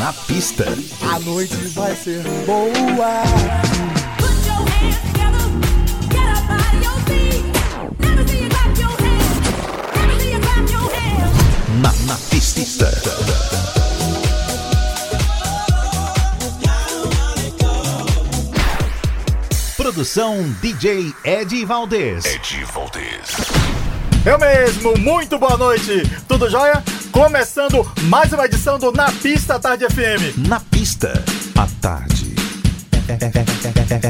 Na pista. A noite vai ser boa. Na, na pista. Produção DJ Ed Valdez. Ed Valdez. Eu mesmo, muito boa noite. Tudo jóia? Começando mais uma edição do Na Pista Tarde FM. Na pista, à tarde.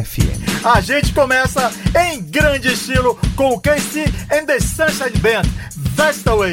FM. A gente começa em grande estilo com o KC and the Sunshine Band, Vestaway.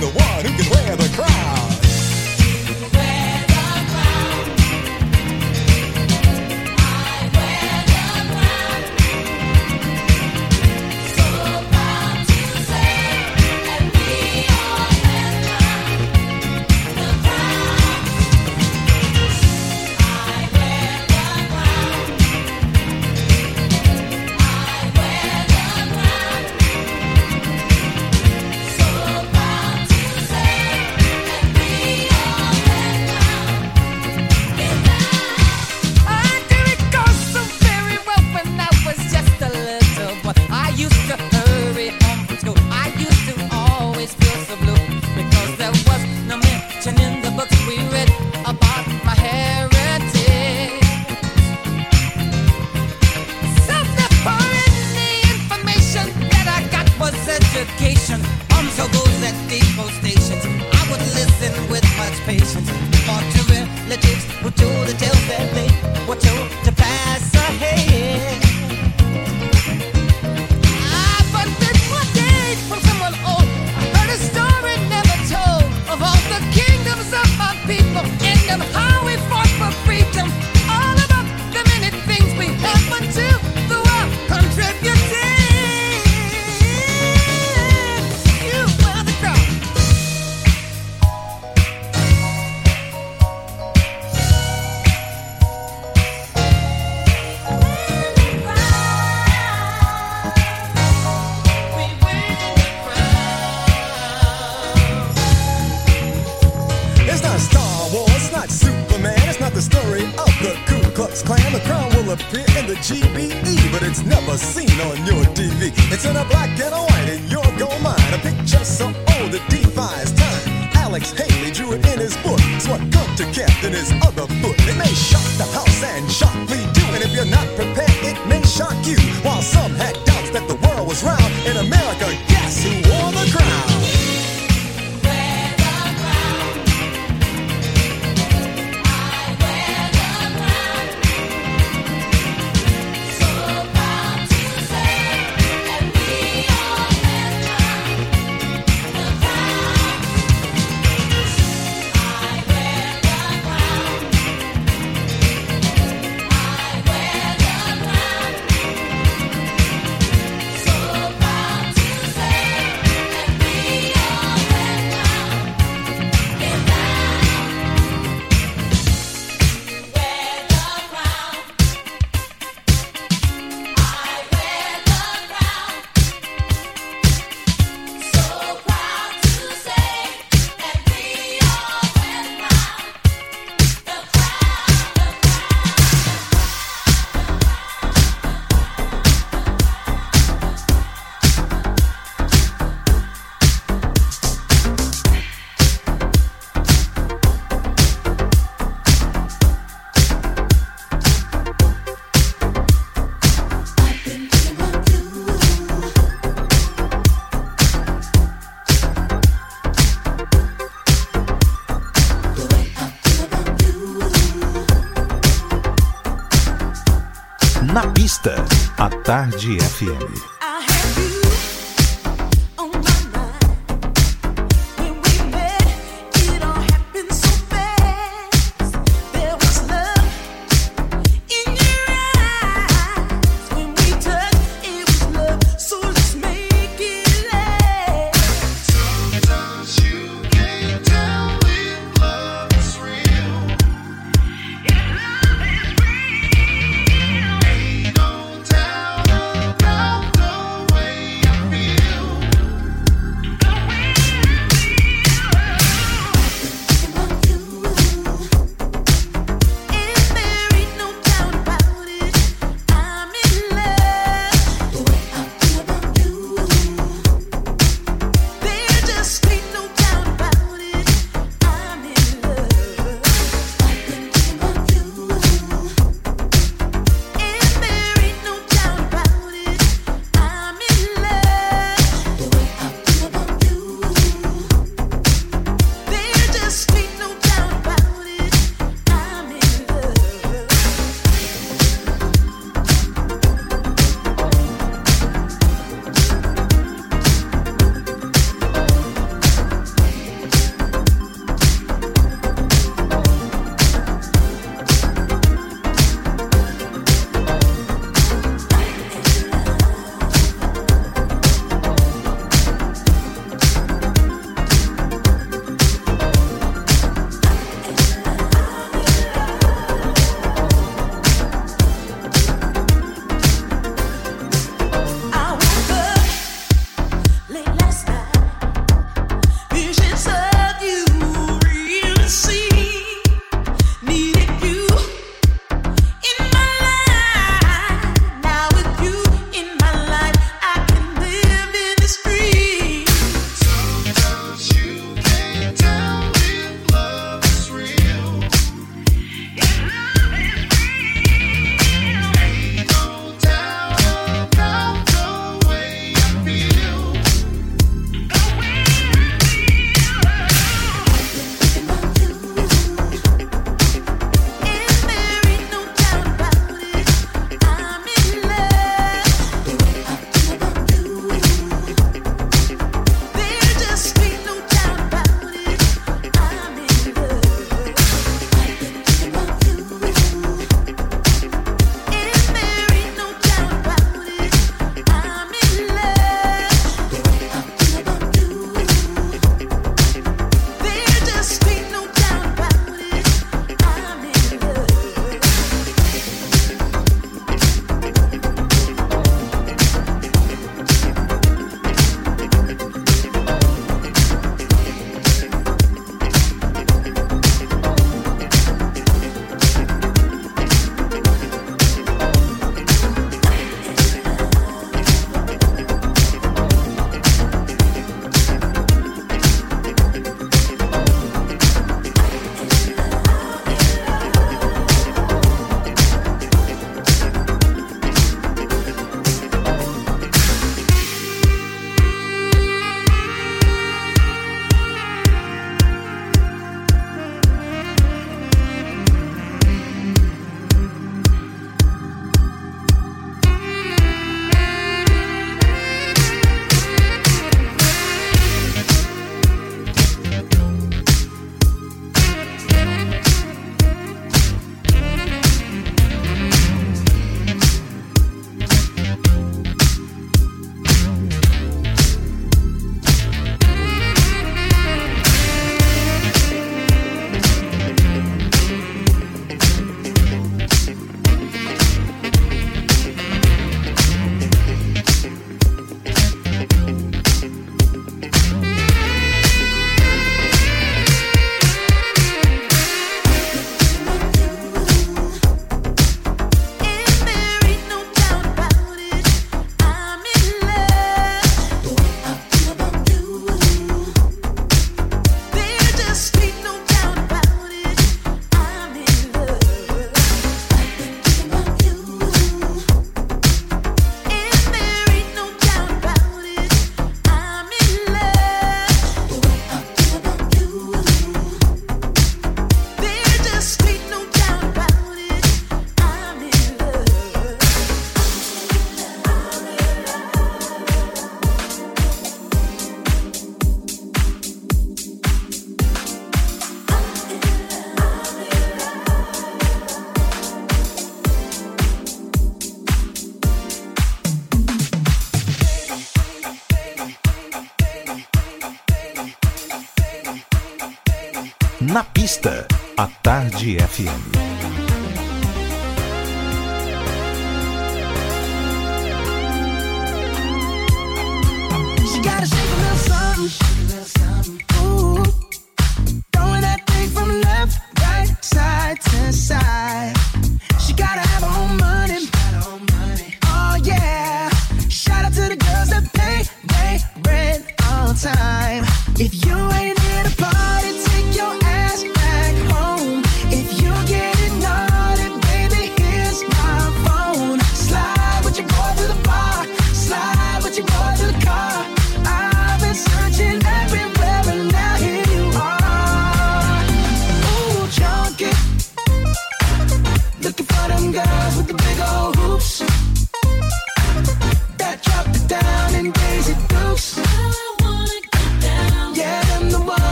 The one Tarde FM.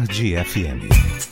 Tarde FM.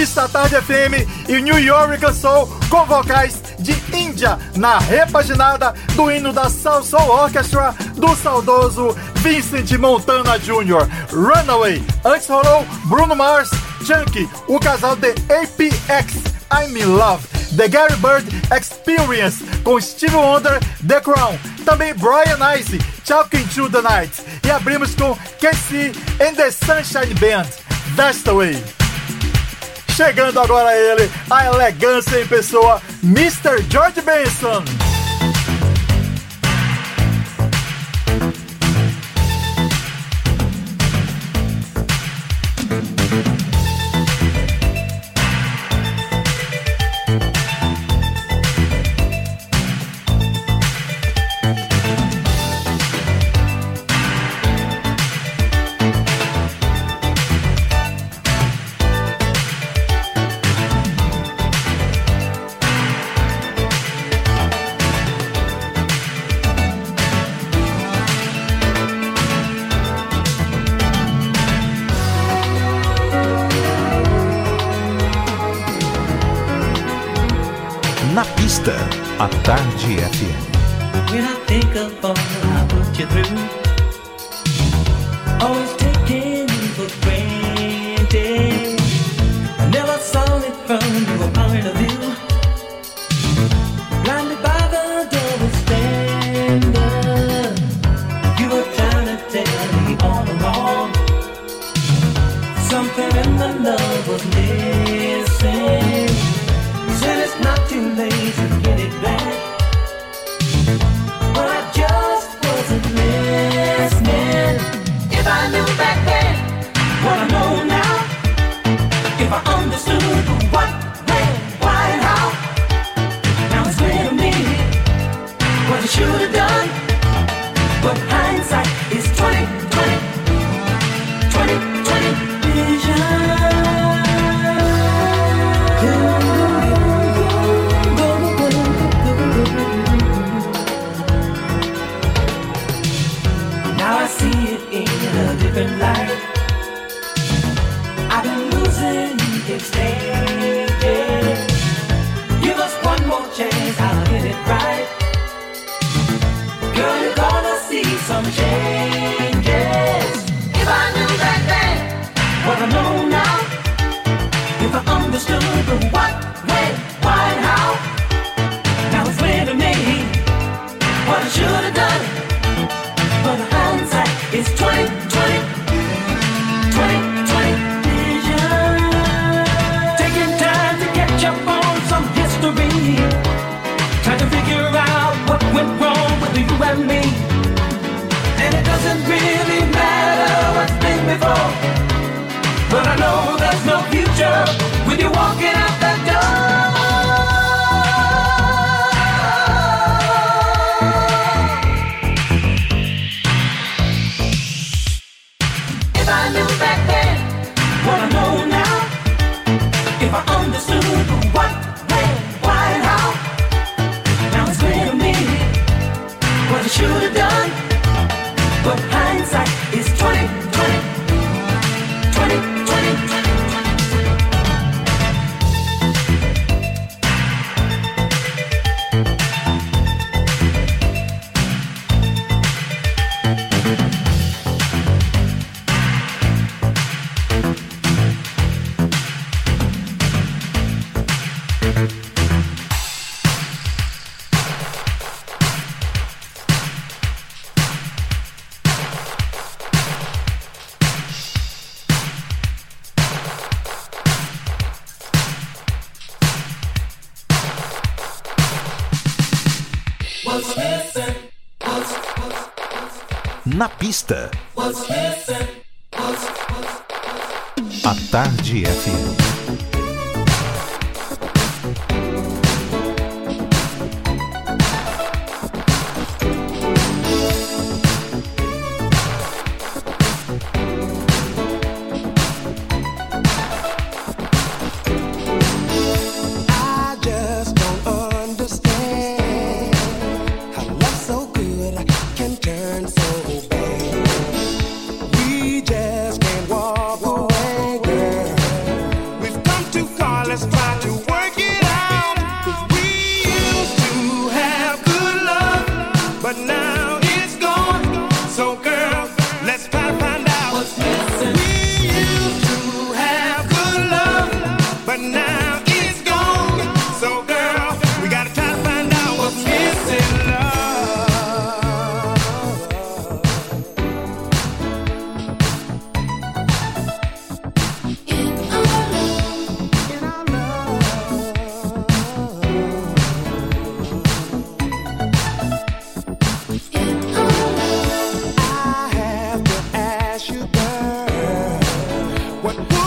Pista Tarde FM e New York Soul com vocais de Índia na repaginada do hino da Soul Soul Orchestra do saudoso Vincent Montana Jr. Runaway. Antes rolou Bruno Mars, Chunky, o casal de APX, I'm in Love. The Gary Bird Experience com Steve Wonder, The Crown, também Brian Ice, Talking to the Night e abrimos com Casey and the Sunshine Band, Vestaway. Way. Chegando agora ele, a elegância em pessoa, Mr. George Benson. Gäste. What?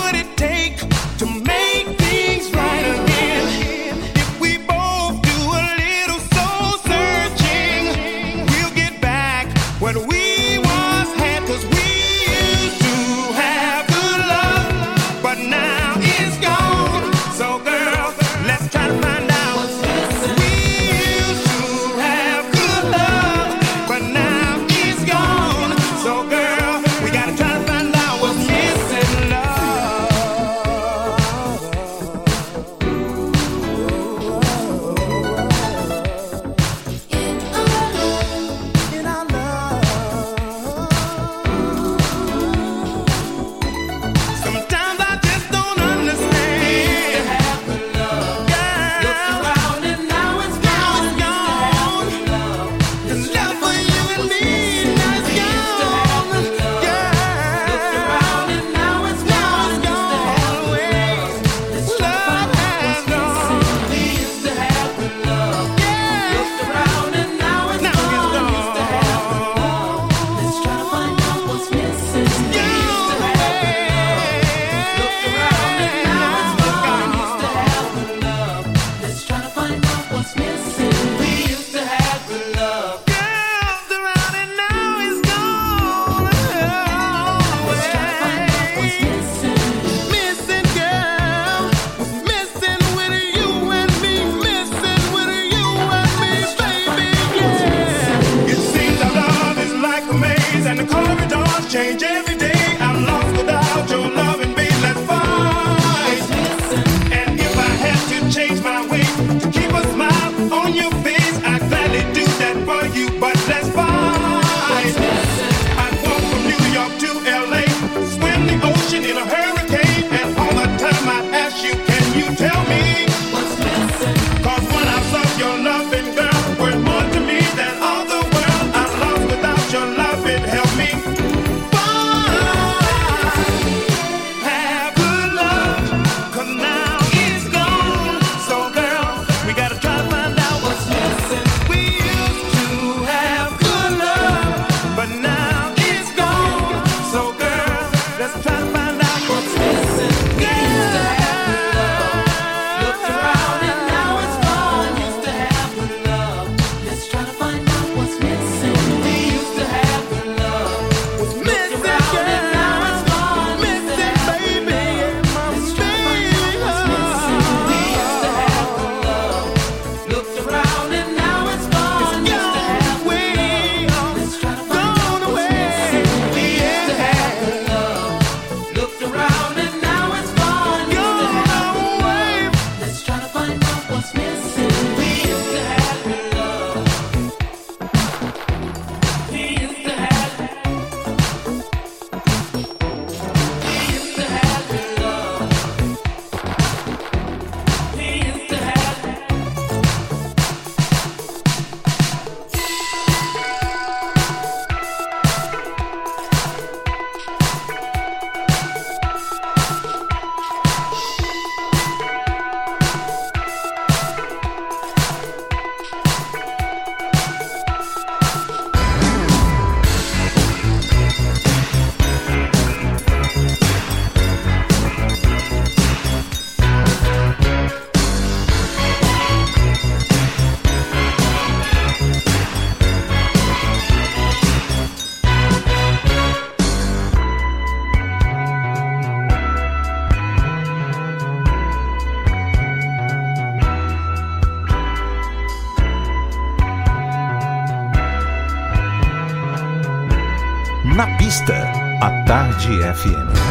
A Tarde FM.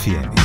100.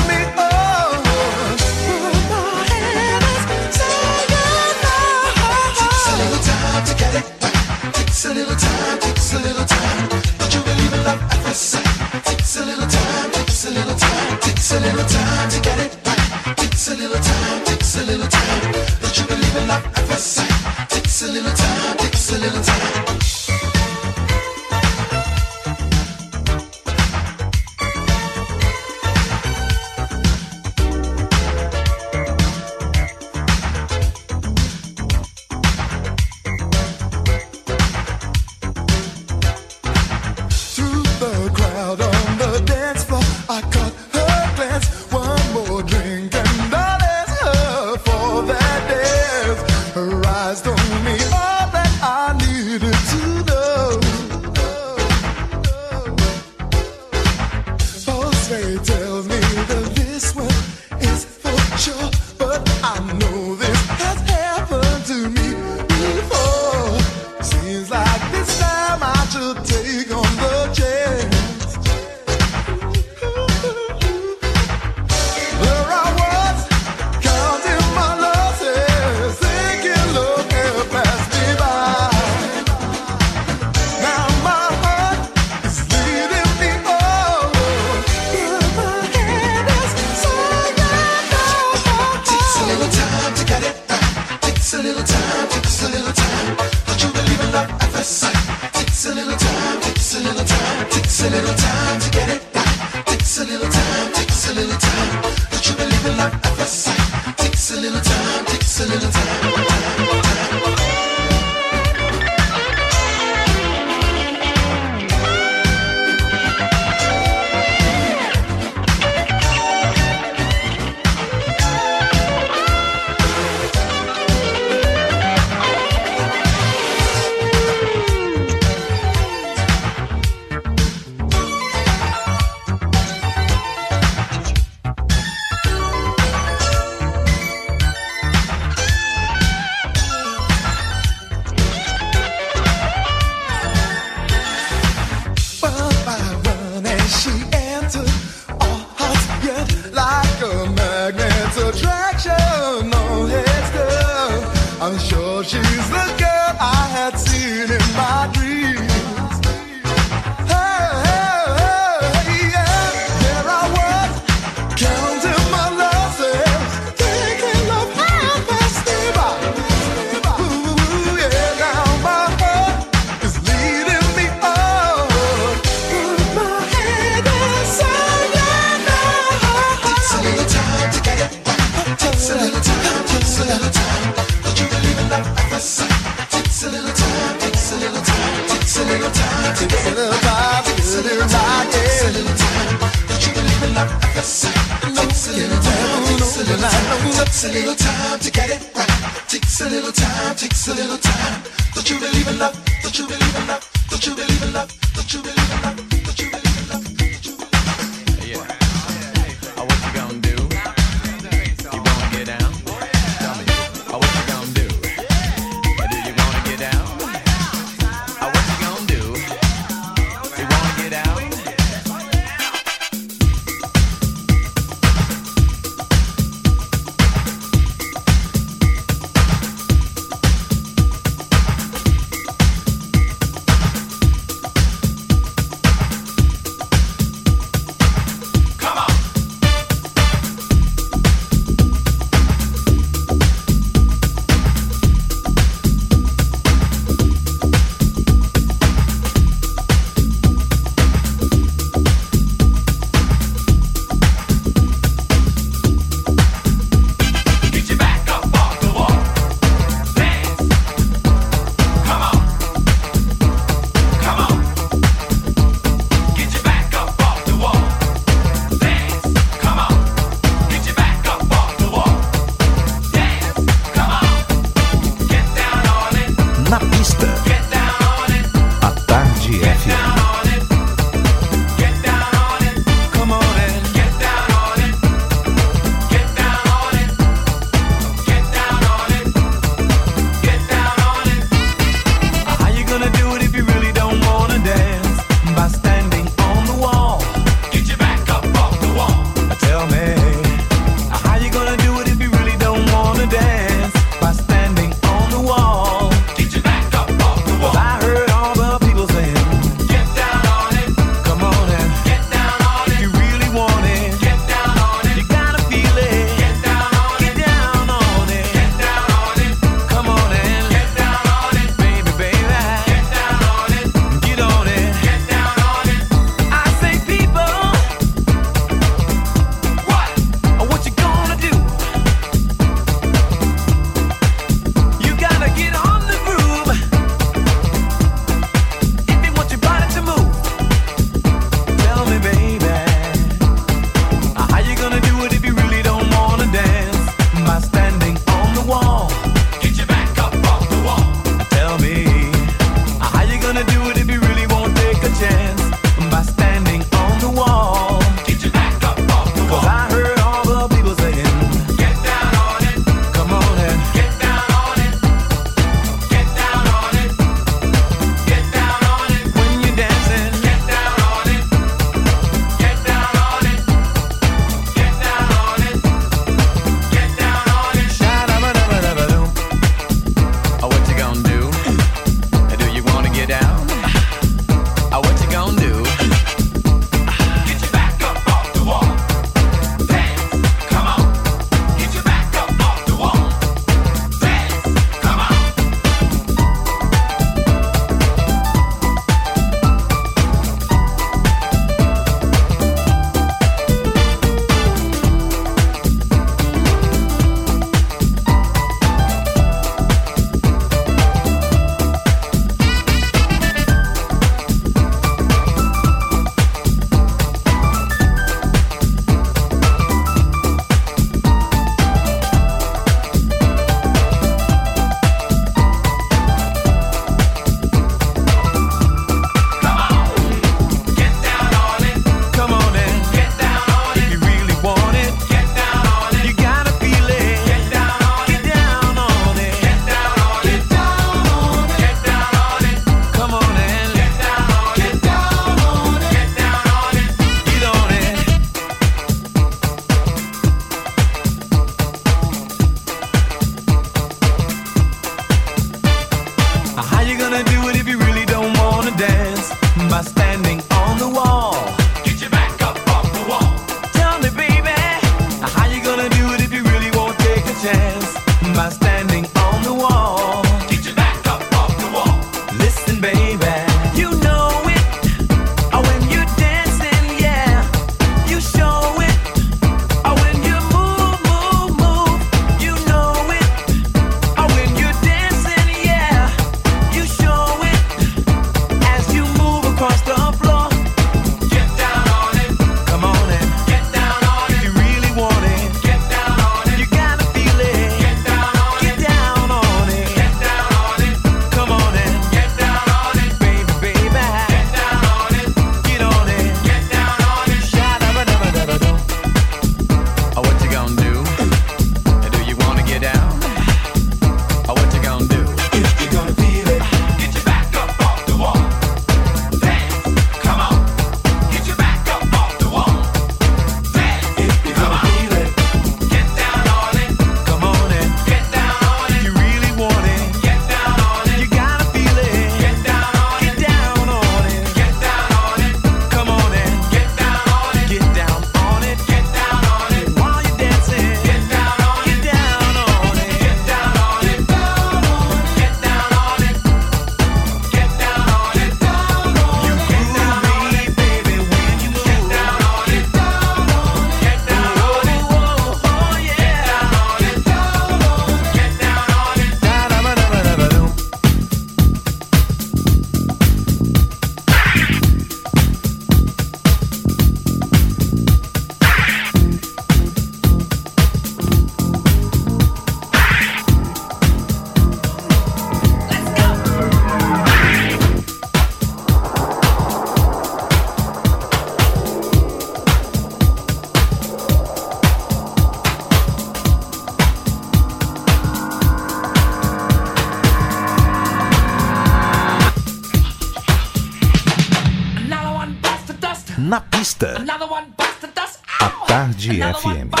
Tarde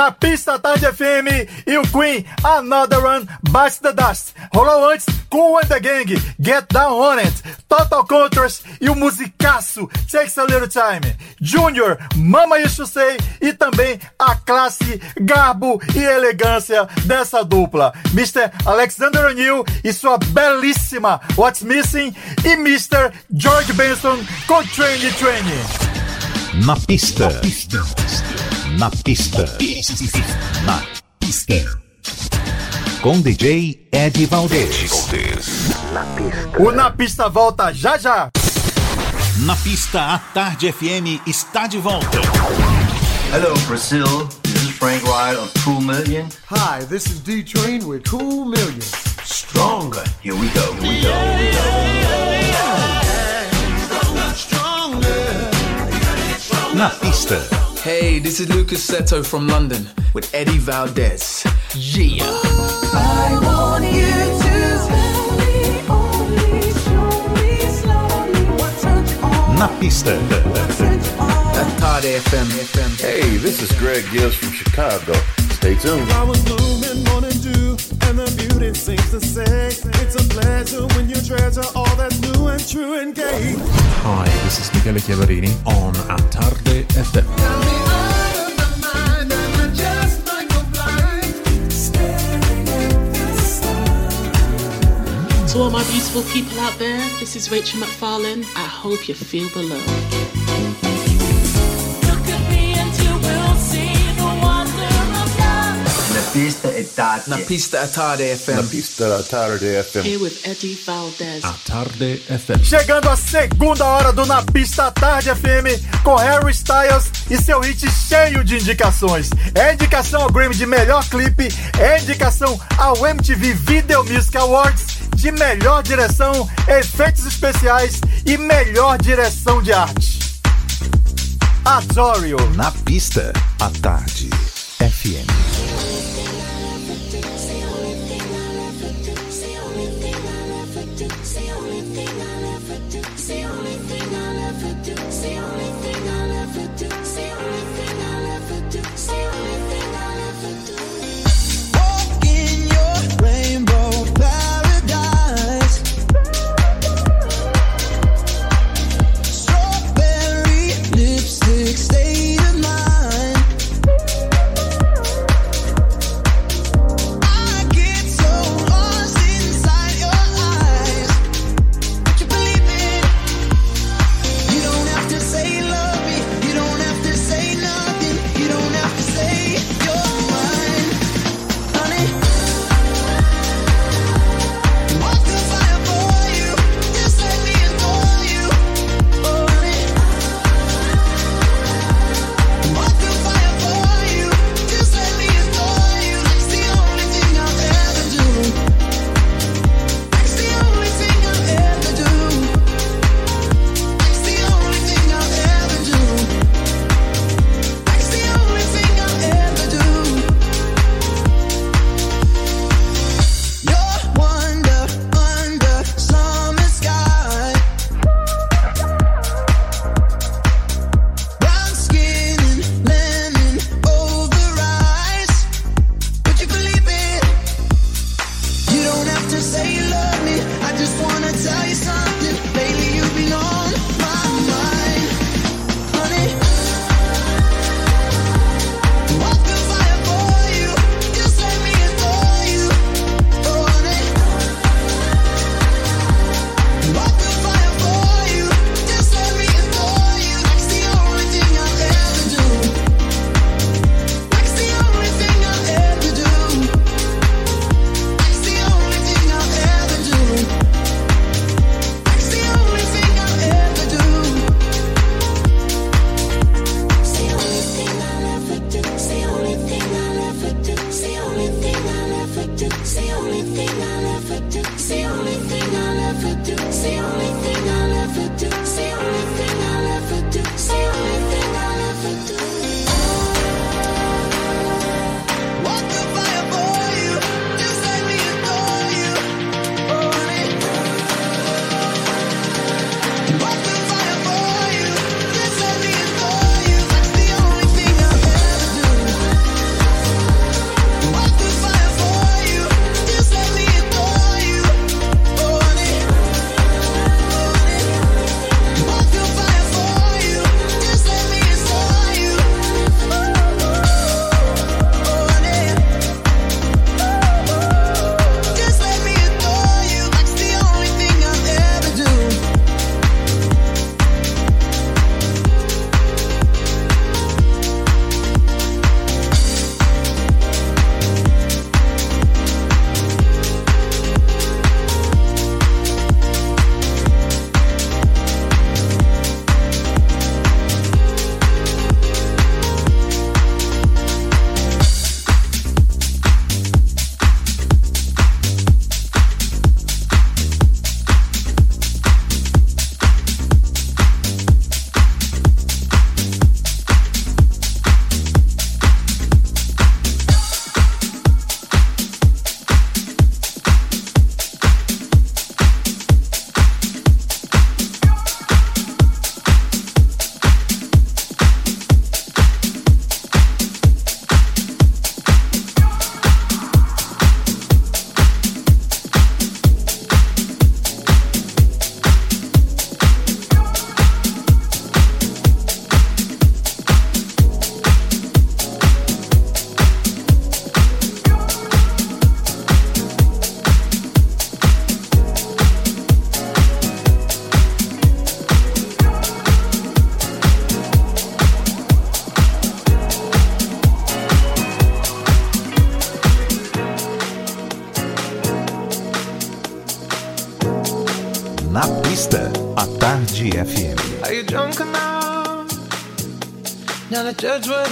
Na pista Tarde FM e o Queen Another One Bites the Dust. Rolou antes Cool and the Gang, Get Down On It, Total Contours e o musicaço Takes a Little Time. Junior, Mama Used to Say e também a classe, garbo e elegância dessa dupla. Mr. Alexander O'Neill e sua belíssima What's Missing e Mr. George Benson com Train Train. Na pista. Na pista. Na pista. Com DJ Ed Valdez. O Na Pista volta já já. Na pista, a Tarde FM está de volta. Hello, Brazil. This is Frank Wright of Cool Million. Hi, this is D Train with Cool Million. Stronger. Here we go. Here we go. Here we go. Na pista. Hey, this is Lucas Seto from London with Eddie Valdez. Yeah. I want you to slowly, only show me slowly what turns on. Na pista. Tarde FM. Hey, this is Greg Gibbs from Chicago. Stay tuned. I was moving, wanna do, and the beauty seems to say it's a pleasure when you treasure all that's new and true and gay. Hi, this is Michele Chiavarini on A Tarde FM. To all my beautiful people out there, this is Rachel McFarlane. I hope you feel the love. Pista e tarde. Na pista a Tarde FM. Na pista a Tarde FM. Here with Eddie Valdez. A Tarde FM. Chegando a segunda hora do Na Pista Tarde FM com Harry Styles e seu hit cheio de indicações. É indicação ao Grammy de melhor clipe, é indicação ao MTV Video Music Awards de melhor direção, efeitos especiais e melhor direção de arte. Azorio. Na pista, a Tarde FM. Judge what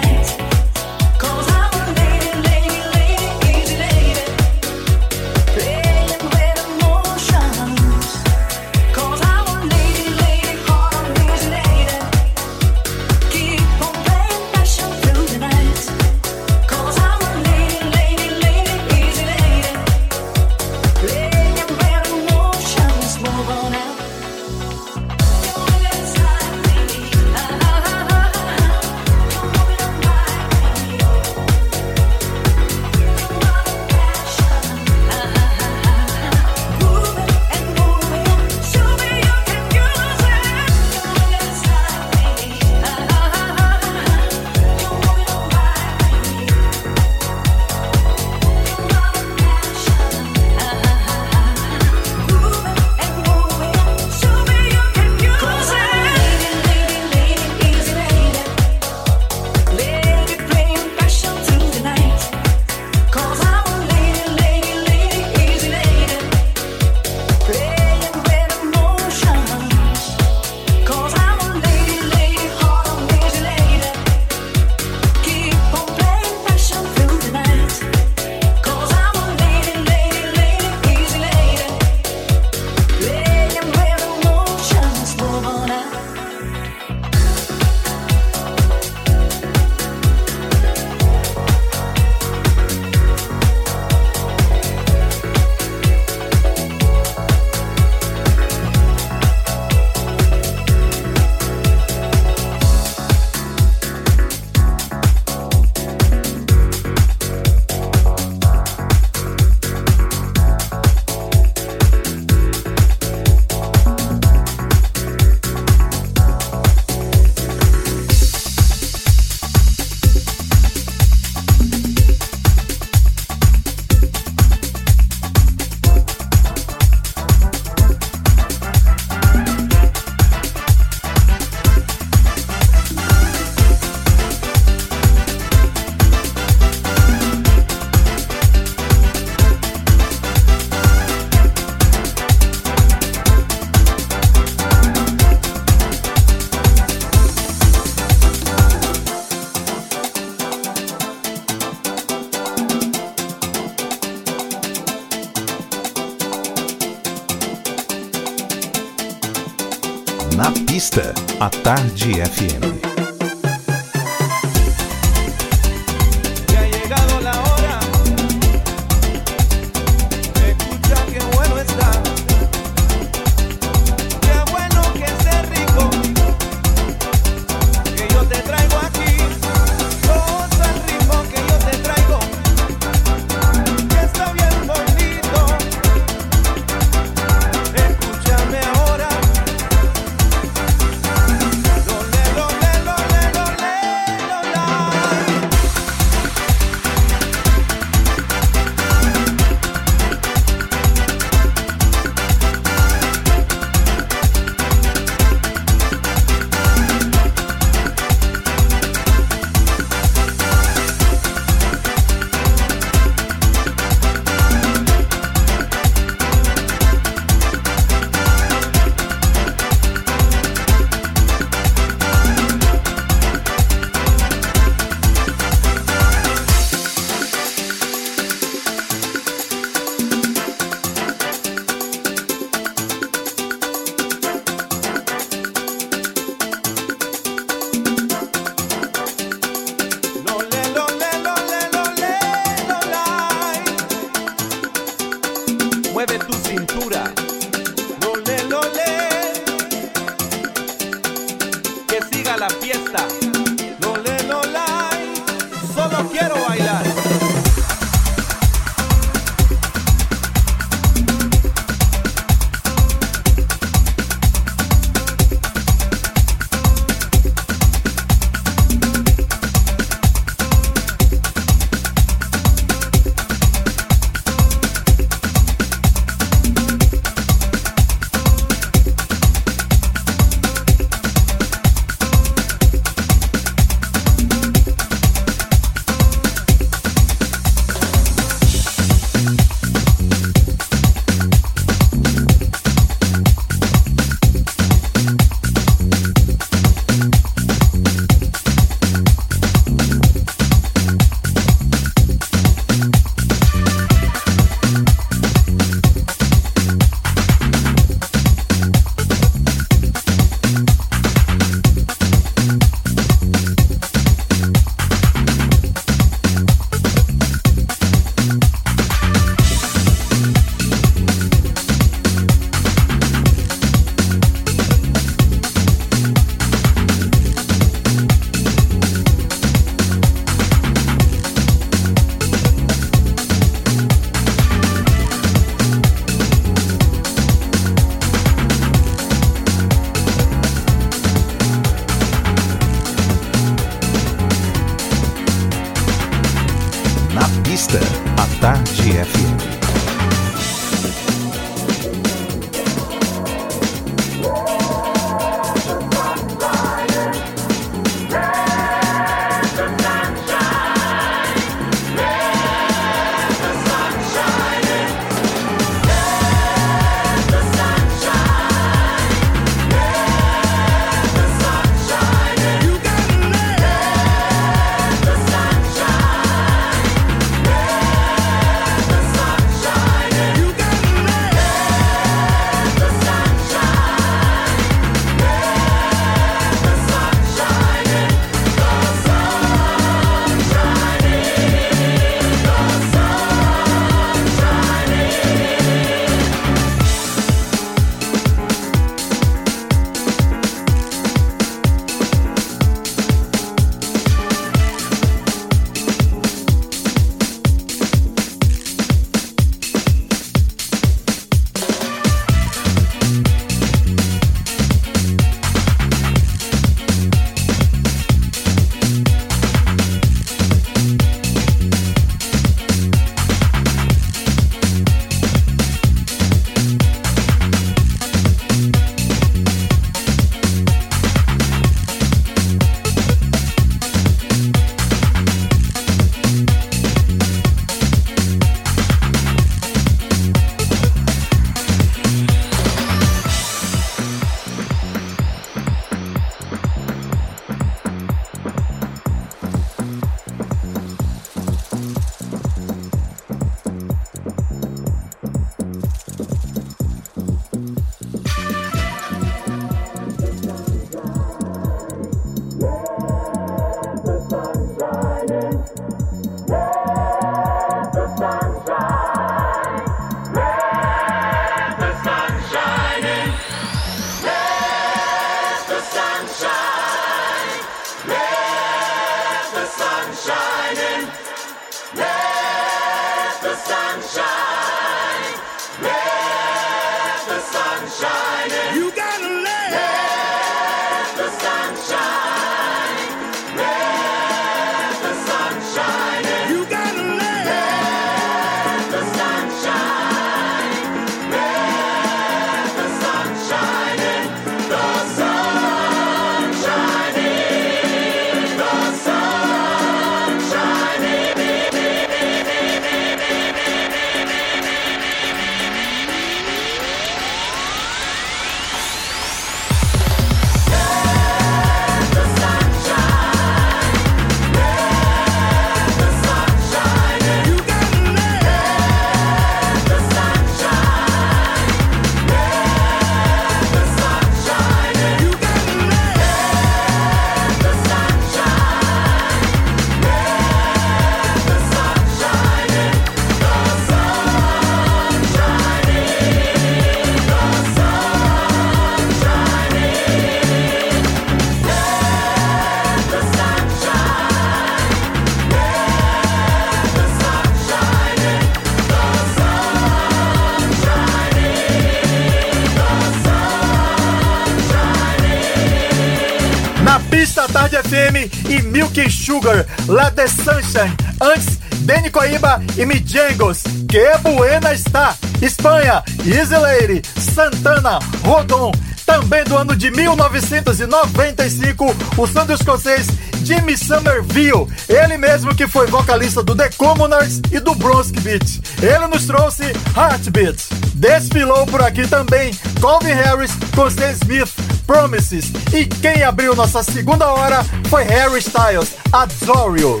E Milk Sugar, Let the Sunshine. Antes, Danny Coiba e Mijangos, Que Buena está. Espanha, Easy Lady, Santana, Rodon. Também do ano de 1995, o do escocês Jimmy Somerville, ele mesmo que foi vocalista do The Commoners e do Bronski Beat. Ele nos trouxe Heartbeat. Desfilou por aqui também Calvin Harris com Sam Smith, Promises. E quem abriu nossa segunda hora foi Harry Styles, Adore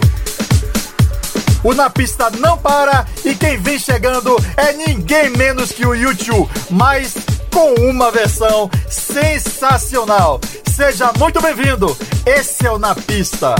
o Na Pista não para e quem vem chegando é ninguém menos que o YouTube, mas com uma versão sensacional. Seja muito bem-vindo. Esse é o Na Pista.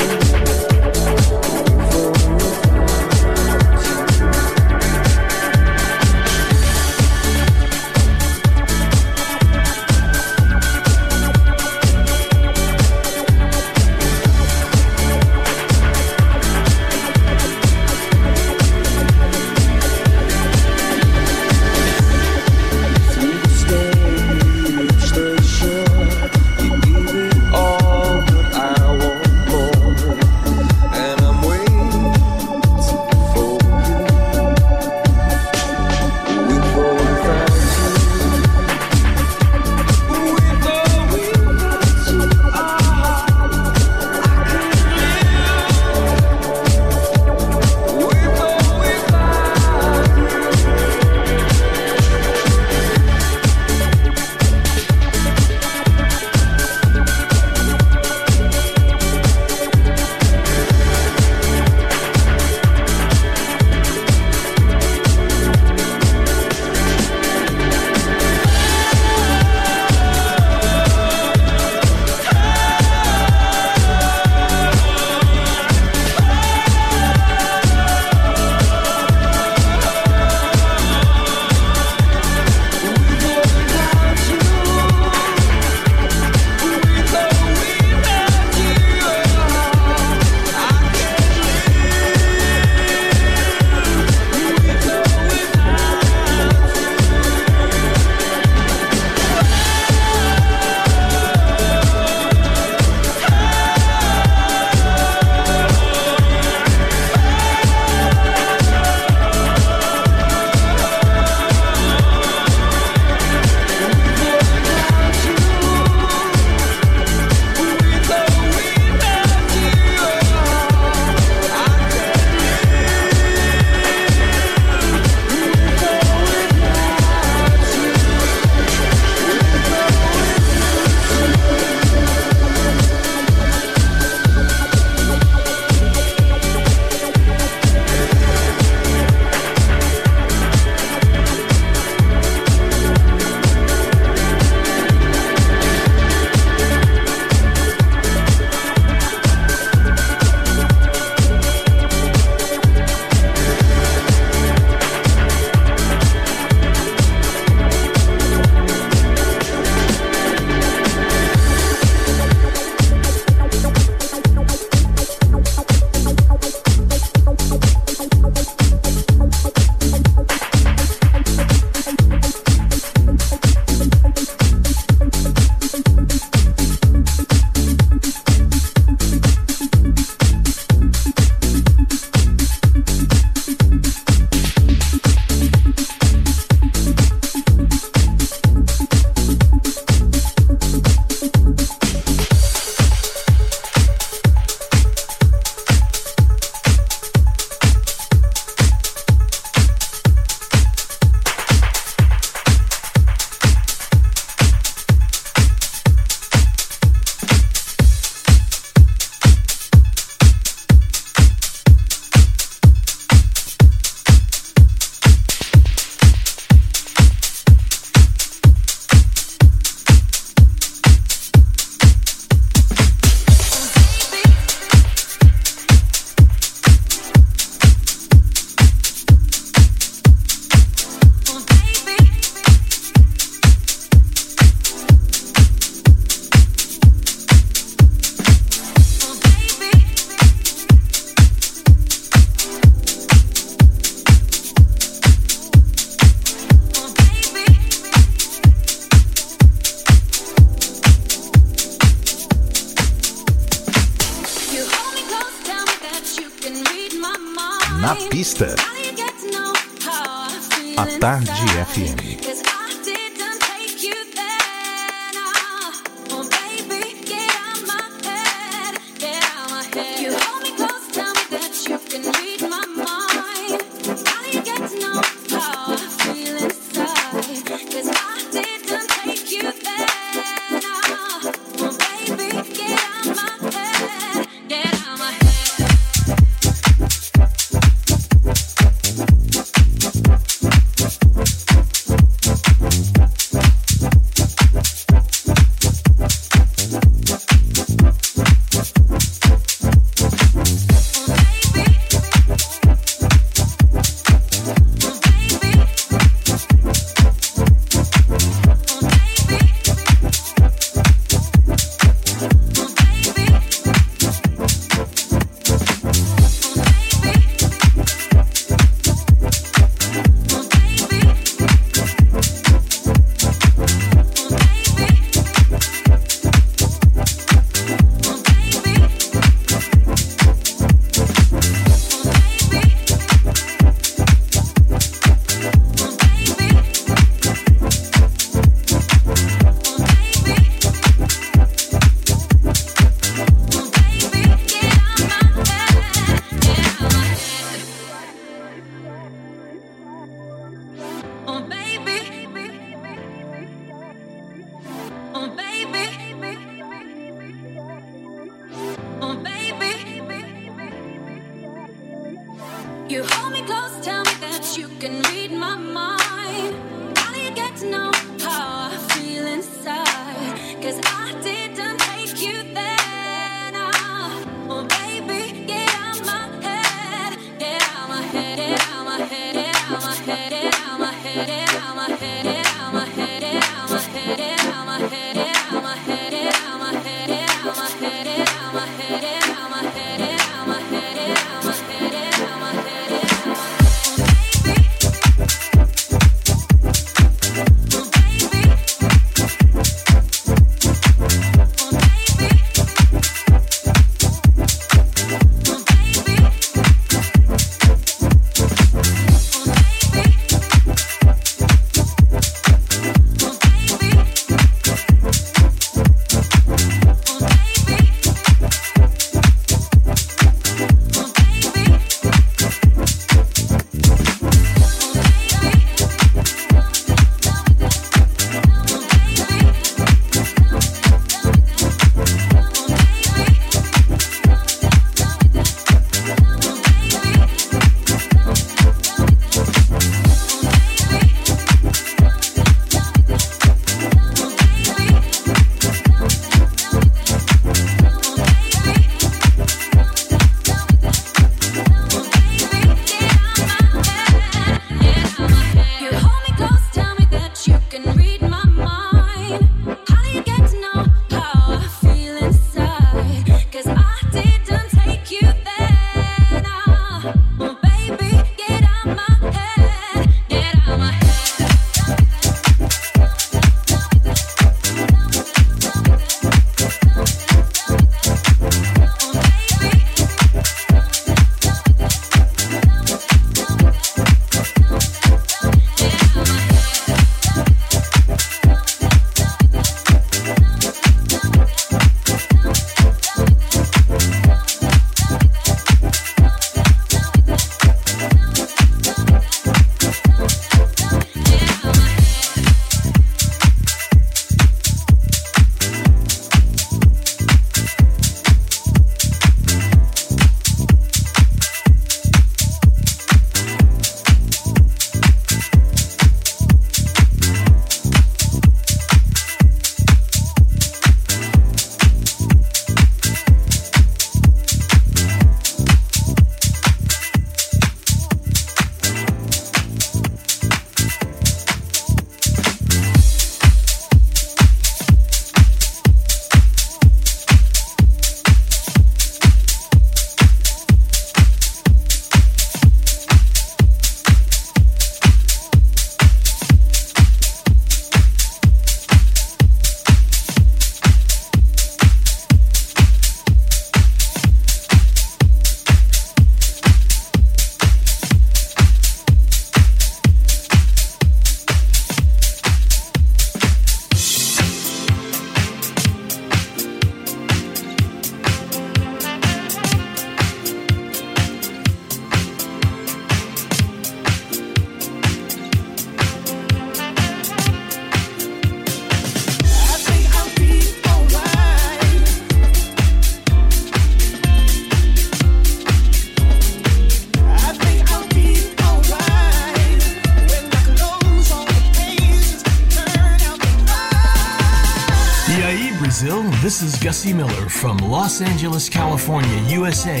Los Angeles, California, USA.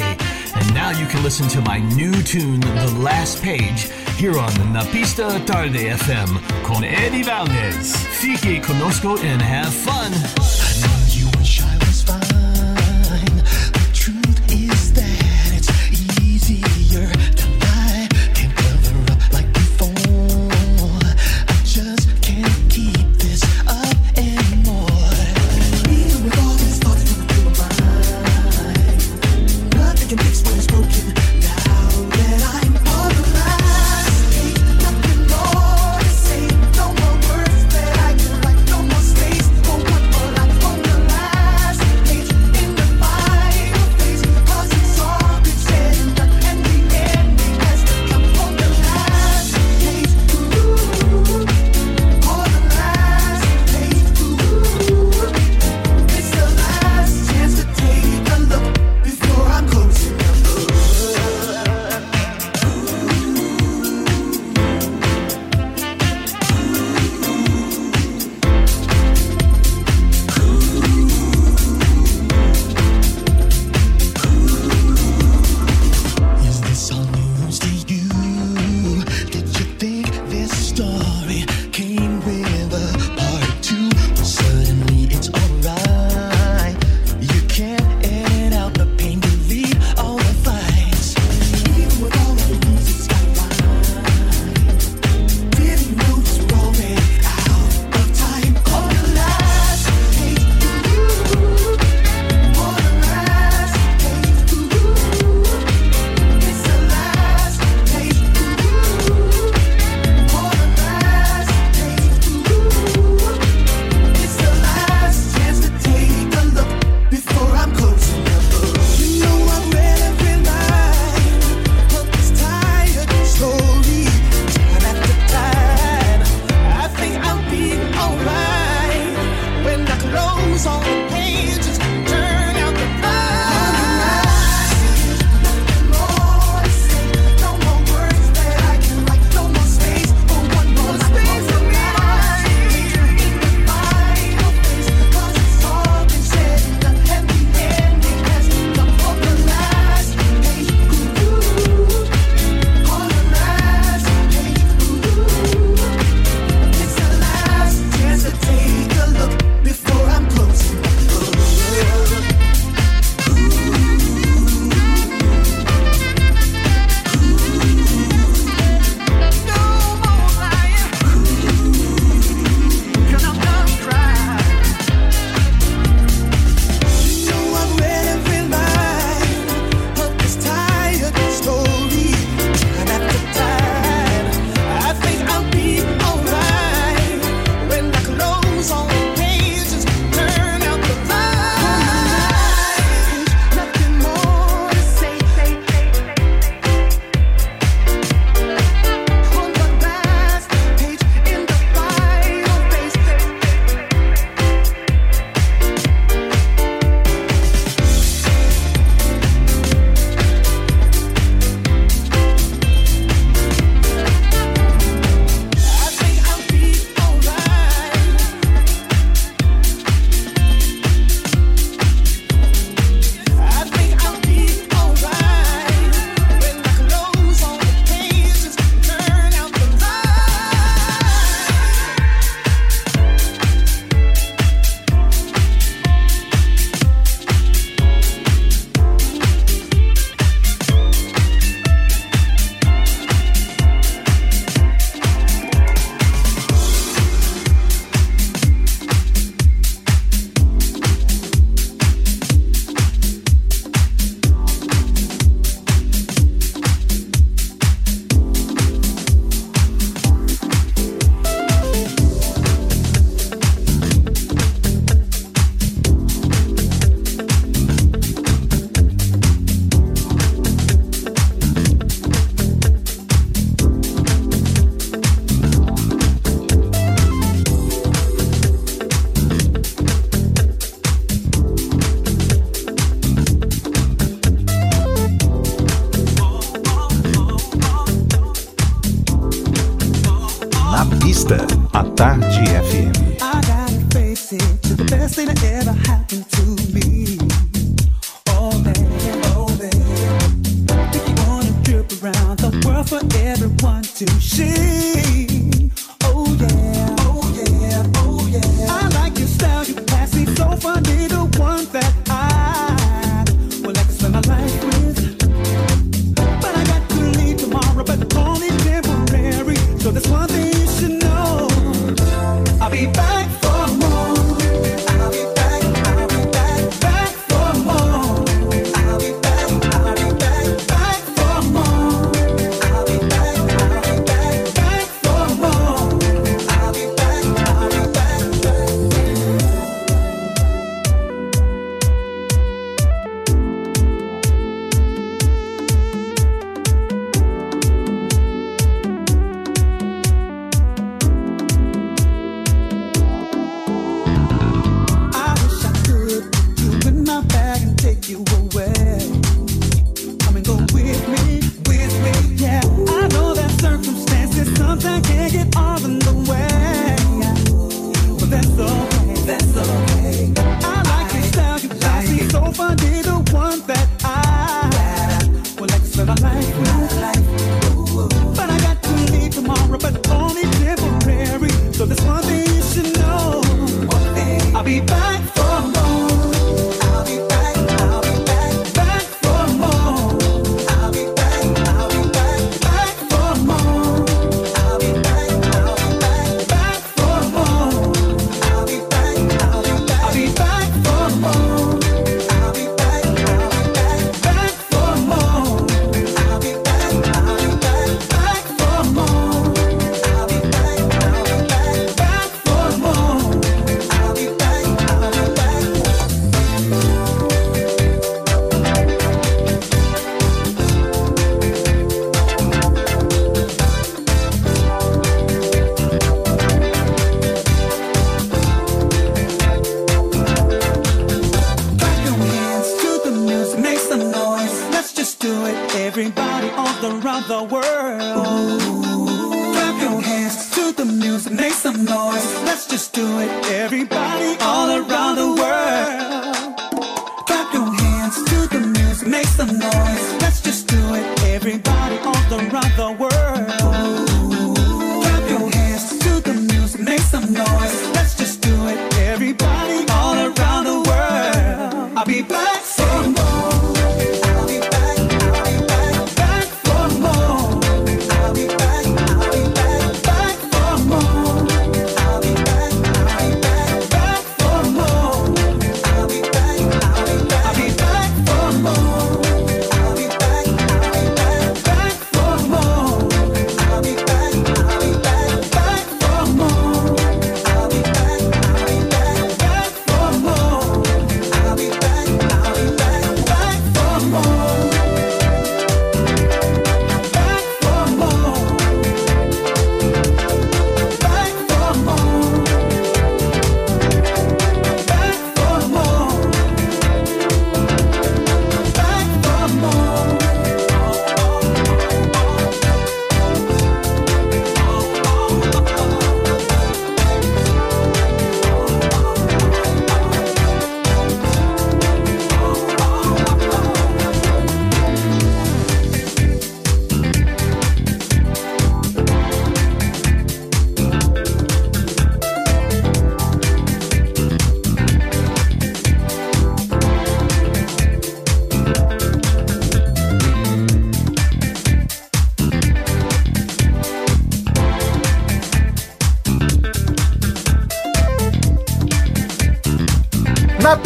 And now you can listen to my new tune, The Last Page, here on Napista Tarde FM con Eddie Valdez. Fique conosco and have fun.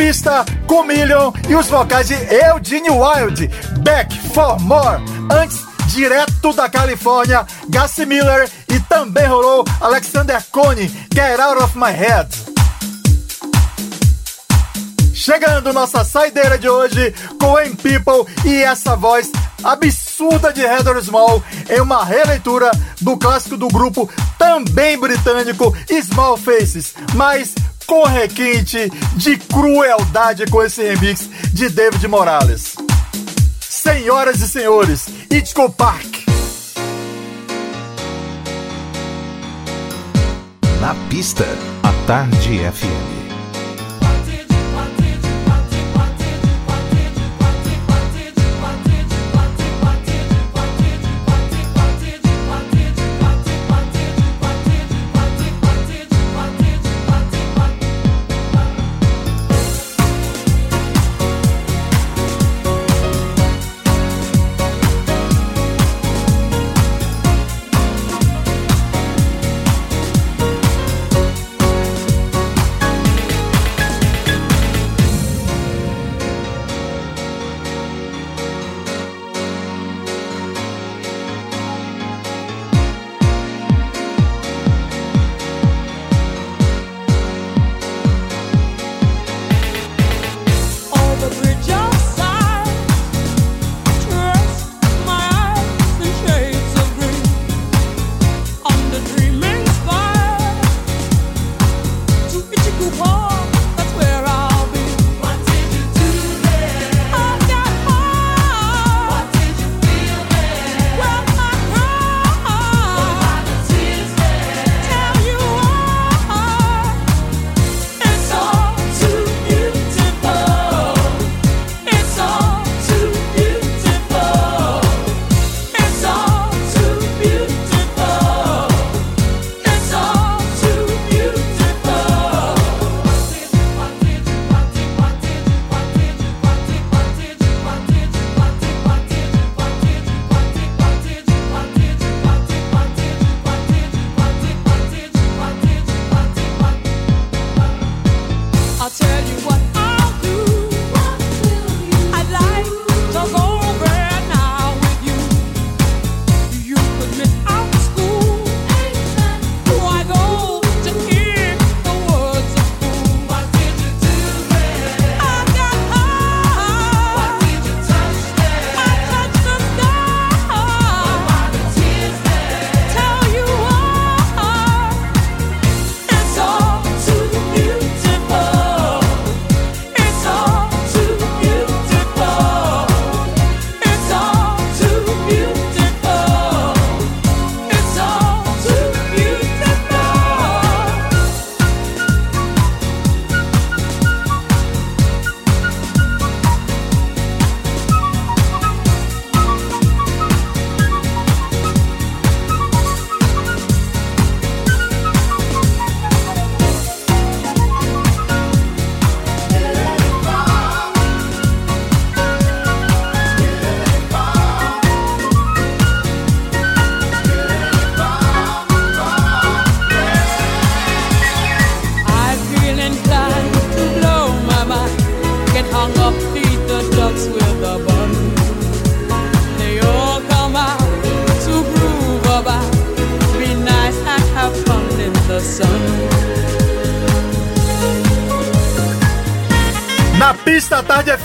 Pista, Comillion e os vocais de Eugene Wilde. Back for More. Antes, direto da Califórnia, Gassi Miller e também rolou Alexander Cone, Get Out of My Head. Chegando nossa saideira de hoje, Coen People e essa voz absurda de Heather Small em uma releitura do clássico do grupo também britânico Small Faces, mas com requinte de crueldade com esse remix de David Morales. Senhoras e senhores, Itco Park. Na pista, a Tarde FM.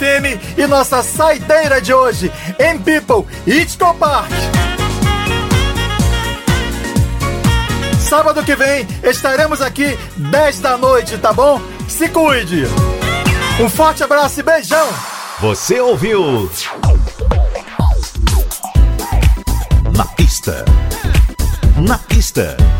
FM e nossa saideira de hoje, em People, Itco Park. Sábado que vem estaremos aqui 10 da noite, tá bom? Se cuide. Um forte abraço e beijão. Você ouviu? Na pista. Na pista. Na, na pista. Na pista.